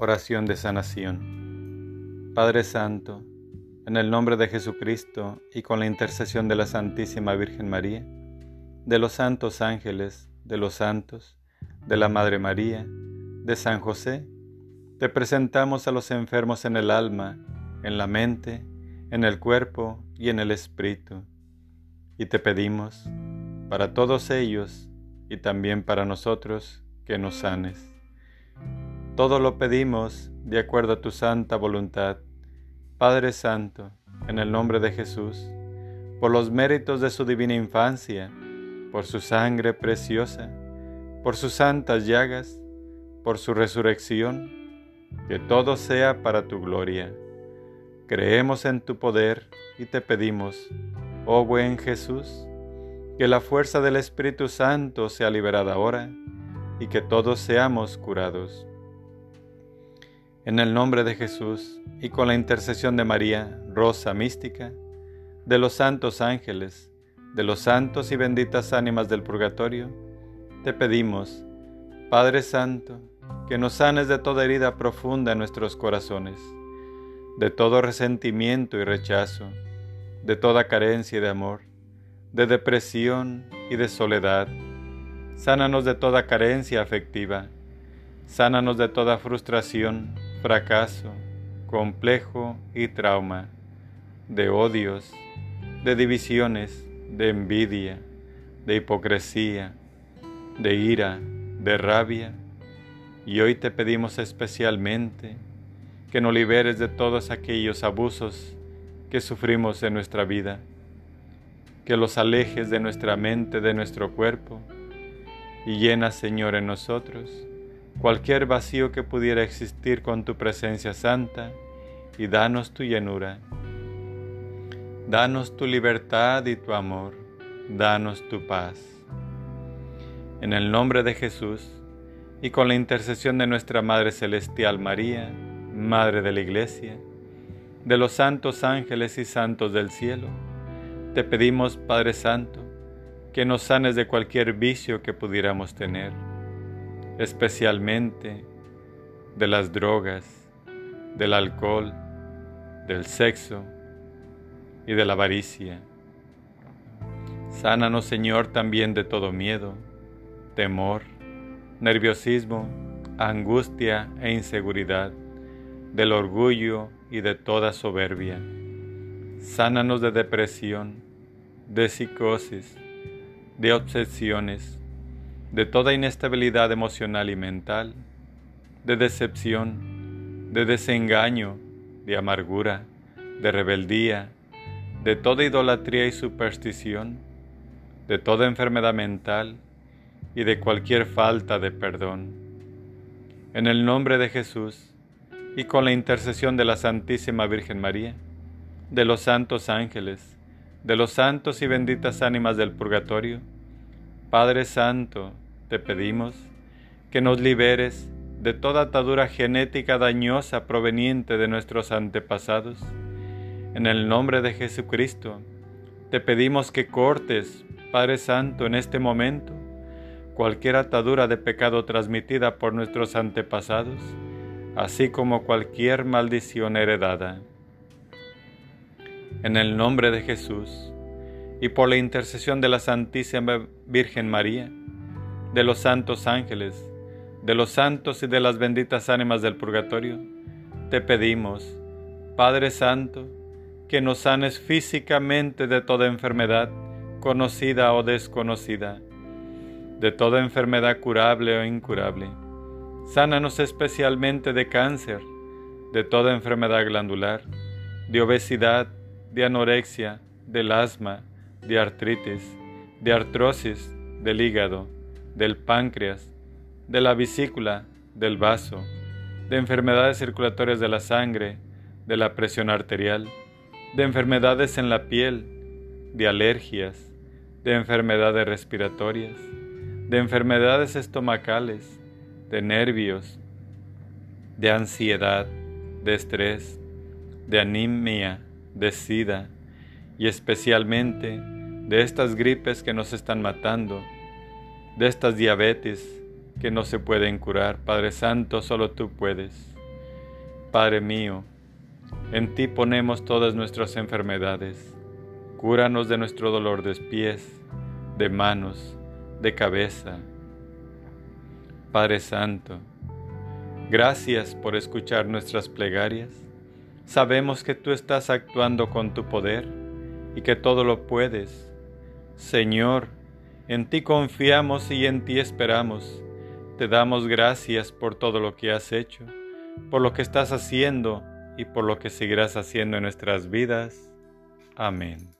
Oración de sanación. Padre Santo, en el nombre de Jesucristo y con la intercesión de la Santísima Virgen María, de los santos ángeles, de los santos, de la Madre María, de San José, te presentamos a los enfermos en el alma, en la mente, en el cuerpo y en el espíritu. Y te pedimos, para todos ellos y también para nosotros, que nos sanes todo lo pedimos de acuerdo a tu santa voluntad. Padre Santo, en el nombre de Jesús, por los méritos de su divina infancia, por su sangre preciosa, por sus santas llagas, por su resurrección, que todo sea para tu gloria. Creemos en tu poder y te pedimos, oh buen Jesús, que la fuerza del Espíritu Santo sea liberada ahora y que todos seamos curados. En el nombre de Jesús y con la intercesión de María, Rosa Mística, de los santos ángeles, de los santos y benditas ánimas del purgatorio, te pedimos, Padre Santo, que nos sanes de toda herida profunda en nuestros corazones, de todo resentimiento y rechazo, de toda carencia de amor, de depresión y de soledad. Sánanos de toda carencia afectiva, sánanos de toda frustración fracaso, complejo y trauma, de odios, de divisiones, de envidia, de hipocresía, de ira, de rabia. Y hoy te pedimos especialmente que nos liberes de todos aquellos abusos que sufrimos en nuestra vida, que los alejes de nuestra mente, de nuestro cuerpo, y llena, Señor, en nosotros cualquier vacío que pudiera existir con tu presencia santa y danos tu llenura. Danos tu libertad y tu amor, danos tu paz. En el nombre de Jesús y con la intercesión de nuestra Madre Celestial María, Madre de la Iglesia, de los santos ángeles y santos del cielo, te pedimos, Padre Santo, que nos sanes de cualquier vicio que pudiéramos tener especialmente de las drogas, del alcohol, del sexo y de la avaricia. Sánanos, Señor, también de todo miedo, temor, nerviosismo, angustia e inseguridad, del orgullo y de toda soberbia. Sánanos de depresión, de psicosis, de obsesiones, de toda inestabilidad emocional y mental, de decepción, de desengaño, de amargura, de rebeldía, de toda idolatría y superstición, de toda enfermedad mental y de cualquier falta de perdón. En el nombre de Jesús y con la intercesión de la Santísima Virgen María, de los santos ángeles, de los santos y benditas ánimas del purgatorio, Padre Santo, te pedimos que nos liberes de toda atadura genética dañosa proveniente de nuestros antepasados. En el nombre de Jesucristo, te pedimos que cortes, Padre Santo, en este momento, cualquier atadura de pecado transmitida por nuestros antepasados, así como cualquier maldición heredada. En el nombre de Jesús, y por la intercesión de la Santísima Virgen María, de los santos ángeles, de los santos y de las benditas ánimas del purgatorio, te pedimos, Padre Santo, que nos sanes físicamente de toda enfermedad, conocida o desconocida, de toda enfermedad curable o incurable. Sánanos especialmente de cáncer, de toda enfermedad glandular, de obesidad, de anorexia, del asma, de artritis, de artrosis, del hígado, del páncreas, de la vesícula, del vaso, de enfermedades circulatorias de la sangre, de la presión arterial, de enfermedades en la piel, de alergias, de enfermedades respiratorias, de enfermedades estomacales, de nervios, de ansiedad, de estrés, de anemia, de sida, y especialmente de estas gripes que nos están matando, de estas diabetes que no se pueden curar. Padre Santo, solo tú puedes. Padre mío, en ti ponemos todas nuestras enfermedades. Cúranos de nuestro dolor de pies, de manos, de cabeza. Padre Santo, gracias por escuchar nuestras plegarias. Sabemos que tú estás actuando con tu poder y que todo lo puedes. Señor, en ti confiamos y en ti esperamos. Te damos gracias por todo lo que has hecho, por lo que estás haciendo y por lo que seguirás haciendo en nuestras vidas. Amén.